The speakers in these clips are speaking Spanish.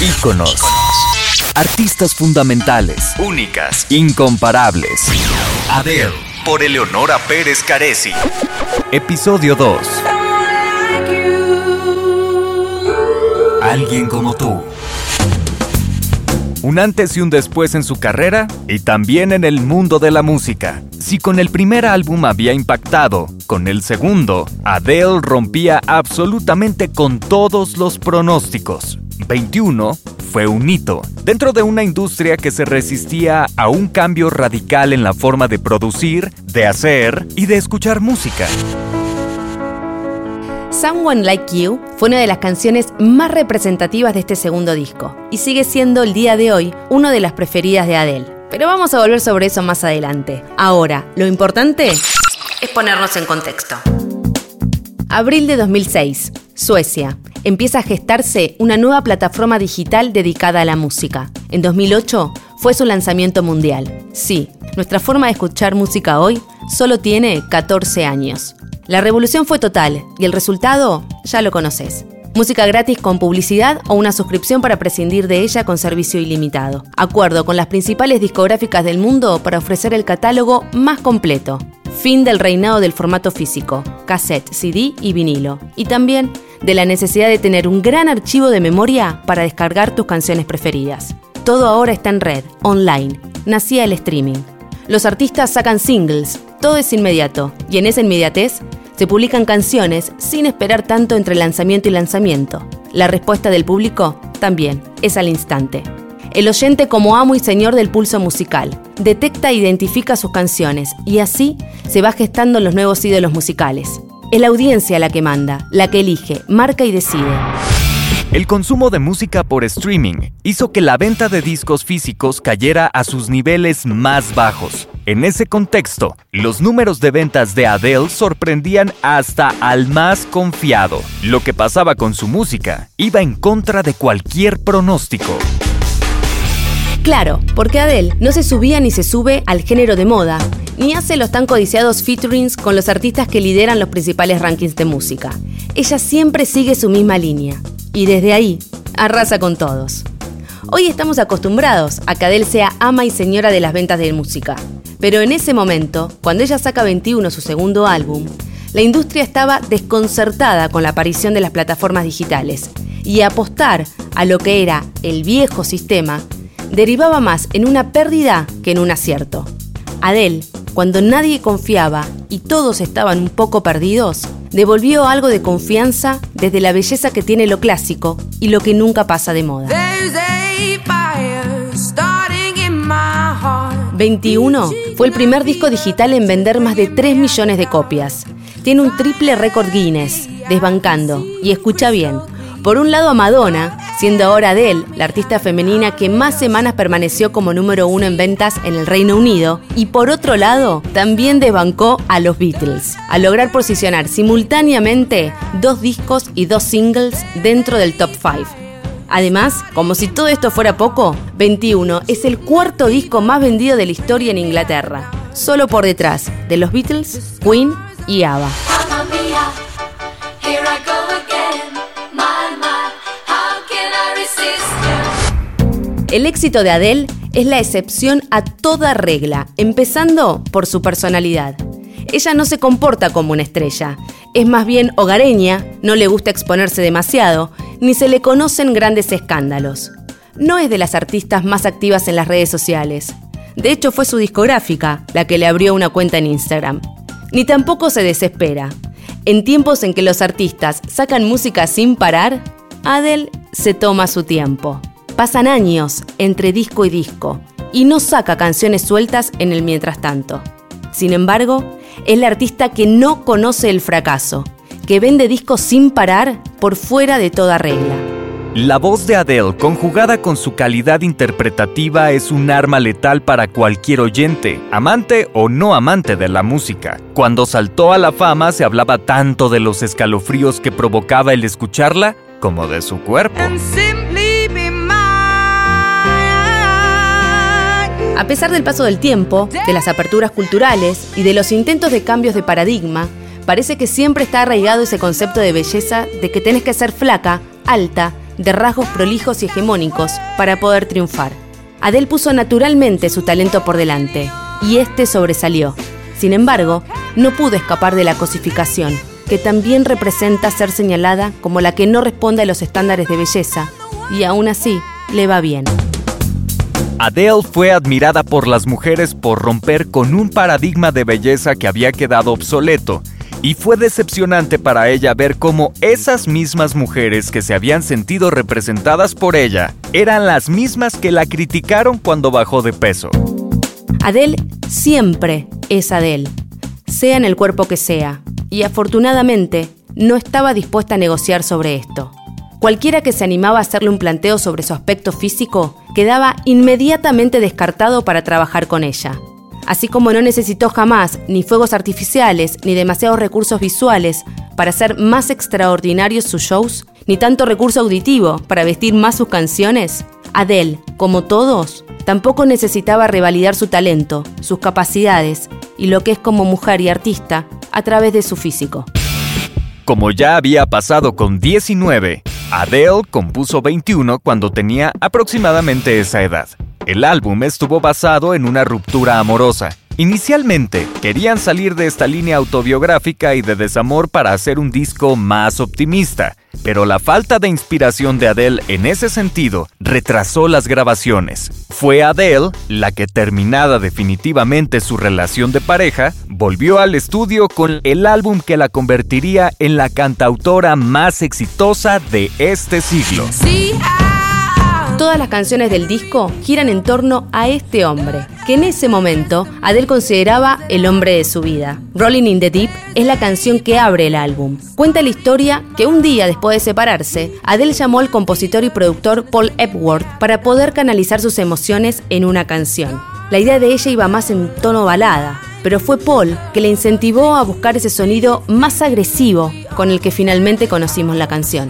Íconos. Artistas fundamentales. Únicas. Incomparables. Adele. Por Eleonora Pérez Caresi. Episodio 2. Alguien como tú. Un antes y un después en su carrera y también en el mundo de la música. Si con el primer álbum había impactado, con el segundo, Adele rompía absolutamente con todos los pronósticos. 21 fue un hito dentro de una industria que se resistía a un cambio radical en la forma de producir, de hacer y de escuchar música. Someone Like You fue una de las canciones más representativas de este segundo disco y sigue siendo el día de hoy una de las preferidas de Adele. Pero vamos a volver sobre eso más adelante. Ahora, lo importante es ponernos en contexto. Abril de 2006, Suecia. Empieza a gestarse una nueva plataforma digital dedicada a la música. En 2008 fue su lanzamiento mundial. Sí, nuestra forma de escuchar música hoy solo tiene 14 años. La revolución fue total y el resultado ya lo conoces. Música gratis con publicidad o una suscripción para prescindir de ella con servicio ilimitado. Acuerdo con las principales discográficas del mundo para ofrecer el catálogo más completo. Fin del reinado del formato físico, cassette, CD y vinilo. Y también de la necesidad de tener un gran archivo de memoria para descargar tus canciones preferidas. Todo ahora está en red, online. Nacía el streaming. Los artistas sacan singles, todo es inmediato, y en esa inmediatez se publican canciones sin esperar tanto entre lanzamiento y lanzamiento. La respuesta del público también es al instante. El oyente como amo y señor del pulso musical, detecta e identifica sus canciones y así se va gestando los nuevos ídolos musicales. Es la audiencia la que manda, la que elige, marca y decide. El consumo de música por streaming hizo que la venta de discos físicos cayera a sus niveles más bajos. En ese contexto, los números de ventas de Adele sorprendían hasta al más confiado. Lo que pasaba con su música iba en contra de cualquier pronóstico. Claro, porque Adele no se subía ni se sube al género de moda, ni hace los tan codiciados featurings con los artistas que lideran los principales rankings de música. Ella siempre sigue su misma línea y desde ahí arrasa con todos. Hoy estamos acostumbrados a que Adele sea ama y señora de las ventas de música, pero en ese momento, cuando ella saca 21 su segundo álbum, la industria estaba desconcertada con la aparición de las plataformas digitales y apostar a lo que era el viejo sistema derivaba más en una pérdida que en un acierto. Adele, cuando nadie confiaba y todos estaban un poco perdidos, devolvió algo de confianza desde la belleza que tiene lo clásico y lo que nunca pasa de moda. 21 fue el primer disco digital en vender más de 3 millones de copias. Tiene un triple récord Guinness, desbancando, y escucha bien, por un lado a Madonna, siendo ahora Adele la artista femenina que más semanas permaneció como número uno en ventas en el Reino Unido, y por otro lado también desbancó a los Beatles, al lograr posicionar simultáneamente dos discos y dos singles dentro del top 5. Además, como si todo esto fuera poco, 21 es el cuarto disco más vendido de la historia en Inglaterra, solo por detrás de los Beatles, Queen y ABBA. El éxito de Adele es la excepción a toda regla, empezando por su personalidad. Ella no se comporta como una estrella, es más bien hogareña, no le gusta exponerse demasiado, ni se le conocen grandes escándalos. No es de las artistas más activas en las redes sociales. De hecho, fue su discográfica la que le abrió una cuenta en Instagram. Ni tampoco se desespera. En tiempos en que los artistas sacan música sin parar, Adele se toma su tiempo. Pasan años entre disco y disco y no saca canciones sueltas en el mientras tanto. Sin embargo, es la artista que no conoce el fracaso, que vende discos sin parar por fuera de toda regla. La voz de Adele, conjugada con su calidad interpretativa, es un arma letal para cualquier oyente, amante o no amante de la música. Cuando saltó a la fama se hablaba tanto de los escalofríos que provocaba el escucharla como de su cuerpo. A pesar del paso del tiempo, de las aperturas culturales y de los intentos de cambios de paradigma, parece que siempre está arraigado ese concepto de belleza de que tenés que ser flaca, alta, de rasgos prolijos y hegemónicos para poder triunfar. Adele puso naturalmente su talento por delante y este sobresalió. Sin embargo, no pudo escapar de la cosificación, que también representa ser señalada como la que no responde a los estándares de belleza, y aún así le va bien. Adele fue admirada por las mujeres por romper con un paradigma de belleza que había quedado obsoleto, y fue decepcionante para ella ver cómo esas mismas mujeres que se habían sentido representadas por ella eran las mismas que la criticaron cuando bajó de peso. Adele siempre es Adele, sea en el cuerpo que sea, y afortunadamente no estaba dispuesta a negociar sobre esto. Cualquiera que se animaba a hacerle un planteo sobre su aspecto físico quedaba inmediatamente descartado para trabajar con ella. Así como no necesitó jamás ni fuegos artificiales ni demasiados recursos visuales para hacer más extraordinarios sus shows, ni tanto recurso auditivo para vestir más sus canciones, Adele, como todos, tampoco necesitaba revalidar su talento, sus capacidades y lo que es como mujer y artista a través de su físico. Como ya había pasado con 19, Adele compuso 21 cuando tenía aproximadamente esa edad. El álbum estuvo basado en una ruptura amorosa. Inicialmente, querían salir de esta línea autobiográfica y de desamor para hacer un disco más optimista, pero la falta de inspiración de Adele en ese sentido retrasó las grabaciones. Fue Adele la que terminada definitivamente su relación de pareja, volvió al estudio con el álbum que la convertiría en la cantautora más exitosa de este siglo. Todas las canciones del disco giran en torno a este hombre, que en ese momento Adele consideraba el hombre de su vida. Rolling in the Deep es la canción que abre el álbum. Cuenta la historia que un día después de separarse, Adele llamó al compositor y productor Paul Epworth para poder canalizar sus emociones en una canción. La idea de ella iba más en tono balada, pero fue Paul que le incentivó a buscar ese sonido más agresivo con el que finalmente conocimos la canción.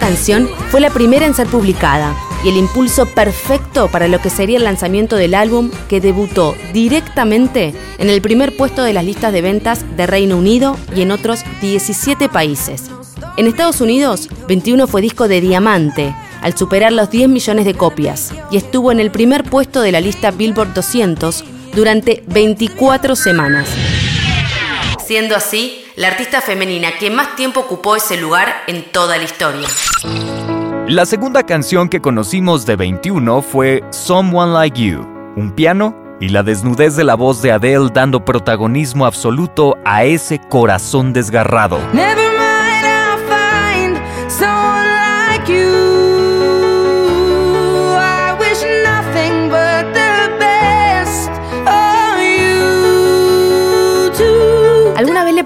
Canción fue la primera en ser publicada y el impulso perfecto para lo que sería el lanzamiento del álbum que debutó directamente en el primer puesto de las listas de ventas de Reino Unido y en otros 17 países. En Estados Unidos, 21 fue disco de diamante, al superar los 10 millones de copias, y estuvo en el primer puesto de la lista Billboard 200 durante 24 semanas. Siendo así, la artista femenina que más tiempo ocupó ese lugar en toda la historia. La segunda canción que conocimos de 21 fue Someone Like You, un piano y la desnudez de la voz de Adele dando protagonismo absoluto a ese corazón desgarrado.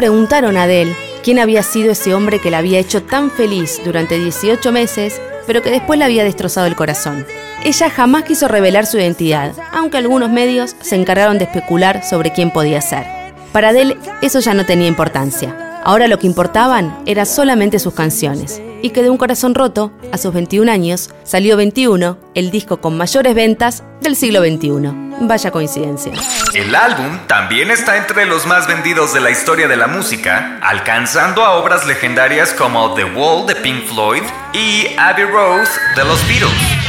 Preguntaron a Adele quién había sido ese hombre que la había hecho tan feliz durante 18 meses, pero que después le había destrozado el corazón. Ella jamás quiso revelar su identidad, aunque algunos medios se encargaron de especular sobre quién podía ser. Para Adele eso ya no tenía importancia. Ahora lo que importaban era solamente sus canciones. Y que de un corazón roto, a sus 21 años, salió 21, el disco con mayores ventas del siglo XXI. Vaya coincidencia. El álbum también está entre los más vendidos de la historia de la música, alcanzando a obras legendarias como The Wall de Pink Floyd y Abbey Road de los Beatles.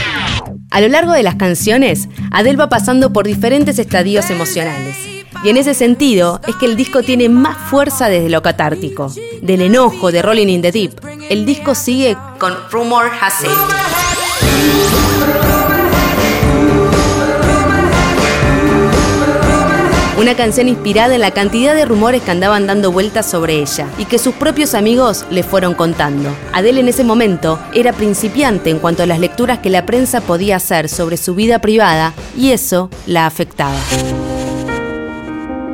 A lo largo de las canciones, Adele va pasando por diferentes estadios emocionales. Y en ese sentido es que el disco tiene más fuerza desde lo catártico. Del enojo de Rolling in the Deep, el disco sigue con Rumor Has It. Una canción inspirada en la cantidad de rumores que andaban dando vueltas sobre ella y que sus propios amigos le fueron contando. Adele en ese momento era principiante en cuanto a las lecturas que la prensa podía hacer sobre su vida privada y eso la afectaba.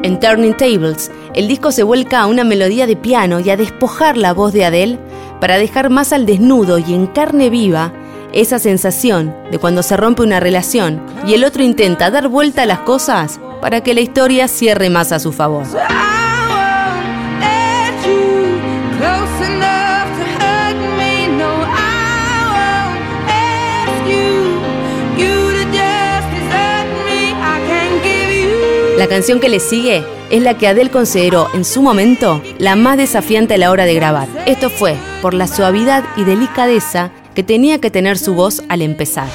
En Turning Tables, el disco se vuelca a una melodía de piano y a despojar la voz de Adele para dejar más al desnudo y en carne viva esa sensación de cuando se rompe una relación y el otro intenta dar vuelta a las cosas para que la historia cierre más a su favor. La canción que le sigue es la que Adele consideró en su momento la más desafiante a la hora de grabar. Esto fue por la suavidad y delicadeza que tenía que tener su voz al empezar.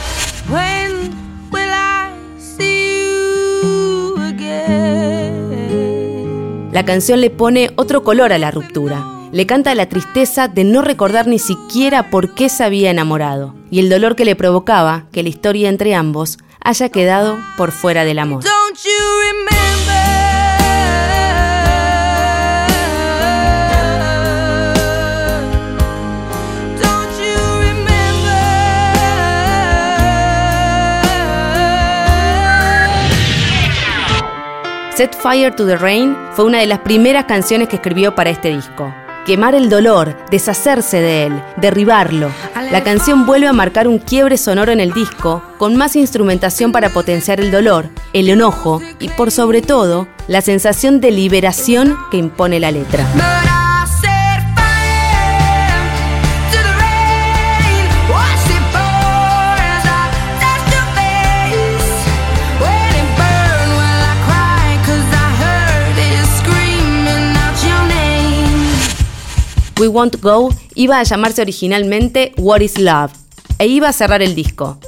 La canción le pone otro color a la ruptura. Le canta la tristeza de no recordar ni siquiera por qué se había enamorado y el dolor que le provocaba que la historia entre ambos haya quedado por fuera del amor. Set Fire to the Rain fue una de las primeras canciones que escribió para este disco. Quemar el dolor, deshacerse de él, derribarlo. La canción vuelve a marcar un quiebre sonoro en el disco, con más instrumentación para potenciar el dolor, el enojo y por sobre todo, la sensación de liberación que impone la letra. We Won't Go iba a llamarse originalmente What is Love e iba a cerrar el disco.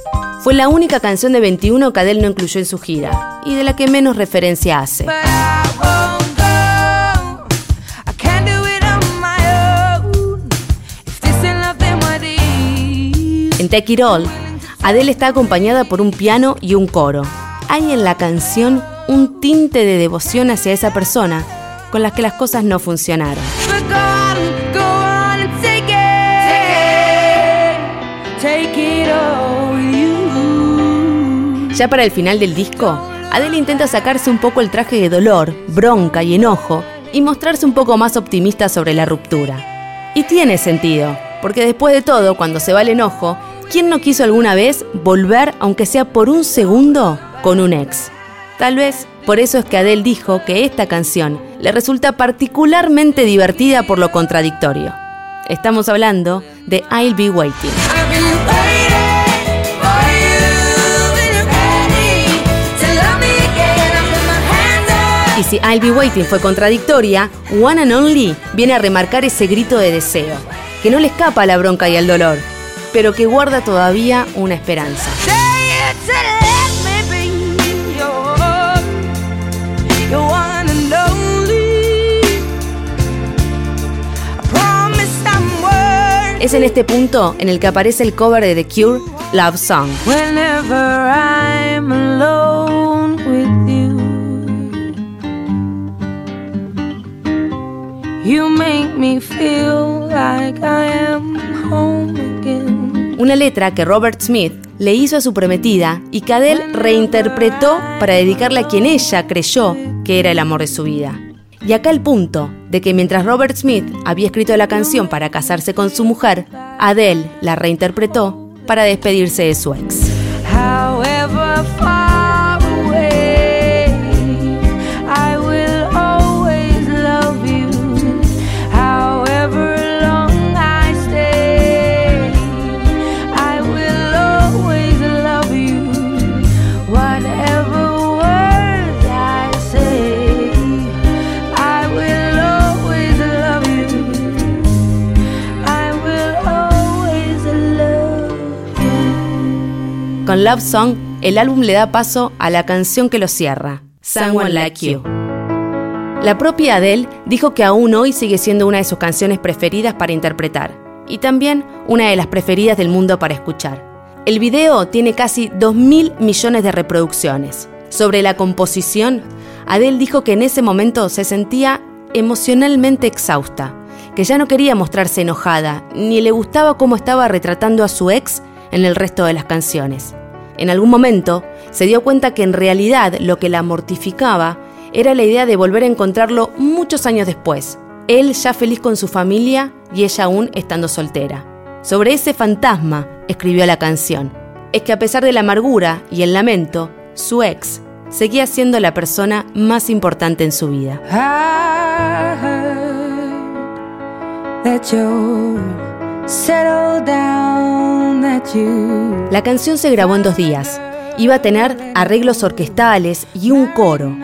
Fue la única canción de 21 que Adele no incluyó en su gira y de la que menos referencia hace. En Take It All, Adele está acompañada por un piano y un coro. Hay en la canción un tinte de devoción hacia esa persona con la que las cosas no funcionaron. Ya para el final del disco, Adele intenta sacarse un poco el traje de dolor, bronca y enojo y mostrarse un poco más optimista sobre la ruptura. Y tiene sentido, porque después de todo, cuando se va el enojo, ¿quién no quiso alguna vez volver, aunque sea por un segundo, con un ex? Tal vez por eso es que Adele dijo que esta canción le resulta particularmente divertida por lo contradictorio. Estamos hablando de I'll Be Waiting. Y si I'll Be Waiting fue contradictoria, One and Only viene a remarcar ese grito de deseo, que no le escapa a la bronca y al dolor, pero que guarda todavía una esperanza. Es en este punto en el que aparece el cover de The Cure, Love Song. Una letra que Robert Smith le hizo a su prometida y que Adele reinterpretó para dedicarle a quien ella creyó que era el amor de su vida. Y acá el punto de que mientras Robert Smith había escrito la canción para casarse con su mujer, Adele la reinterpretó para despedirse de su ex. Con Love Song, el álbum le da paso a la canción que lo cierra, Someone Like You. La propia Adele dijo que aún hoy sigue siendo una de sus canciones preferidas para interpretar y también una de las preferidas del mundo para escuchar. El video tiene casi 2.000 millones de reproducciones. Sobre la composición, Adele dijo que en ese momento se sentía emocionalmente exhausta, que ya no quería mostrarse enojada, ni le gustaba cómo estaba retratando a su ex en el resto de las canciones. En algún momento se dio cuenta que en realidad lo que la mortificaba era la idea de volver a encontrarlo muchos años después, él ya feliz con su familia y ella aún estando soltera. Sobre ese fantasma escribió la canción. Es que a pesar de la amargura y el lamento, su ex seguía siendo la persona más importante en su vida. La canción se grabó en dos días. Iba a tener arreglos orquestales y un coro.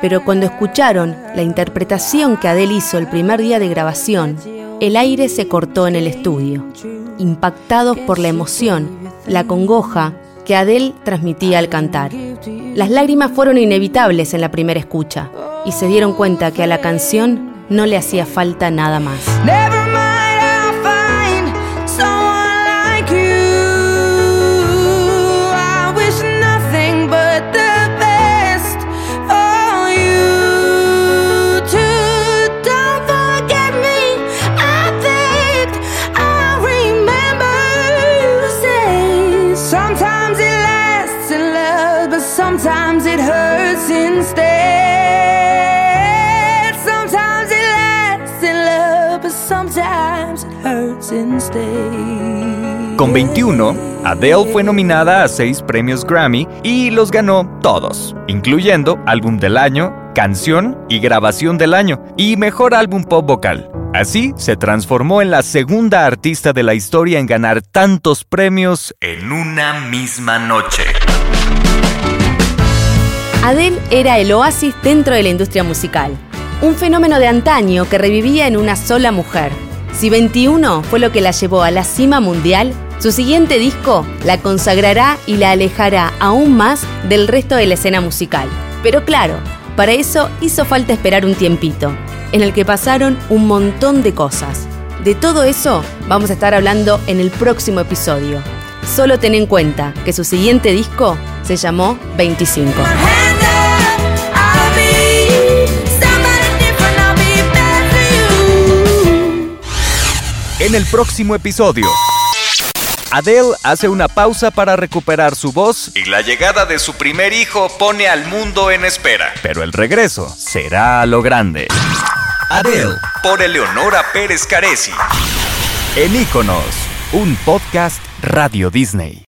Pero cuando escucharon la interpretación que Adele hizo el primer día de grabación, el aire se cortó en el estudio, impactados por la emoción, la congoja que Adele transmitía al cantar. Las lágrimas fueron inevitables en la primera escucha y se dieron cuenta que a la canción no le hacía falta nada más. Con 21, Adele fue nominada a seis premios Grammy y los ganó todos, incluyendo Álbum del Año, Canción y Grabación del Año y Mejor Álbum Pop Vocal. Así se transformó en la segunda artista de la historia en ganar tantos premios en una misma noche. Adele era el oasis dentro de la industria musical, un fenómeno de antaño que revivía en una sola mujer. Si 21 fue lo que la llevó a la cima mundial, su siguiente disco la consagrará y la alejará aún más del resto de la escena musical. Pero claro, para eso hizo falta esperar un tiempito, en el que pasaron un montón de cosas. De todo eso vamos a estar hablando en el próximo episodio. Solo ten en cuenta que su siguiente disco se llamó 25. En el próximo episodio. Adele hace una pausa para recuperar su voz y la llegada de su primer hijo pone al mundo en espera. Pero el regreso será a lo grande. Adele por Eleonora Pérez Caresi. En Iconos, un podcast Radio Disney.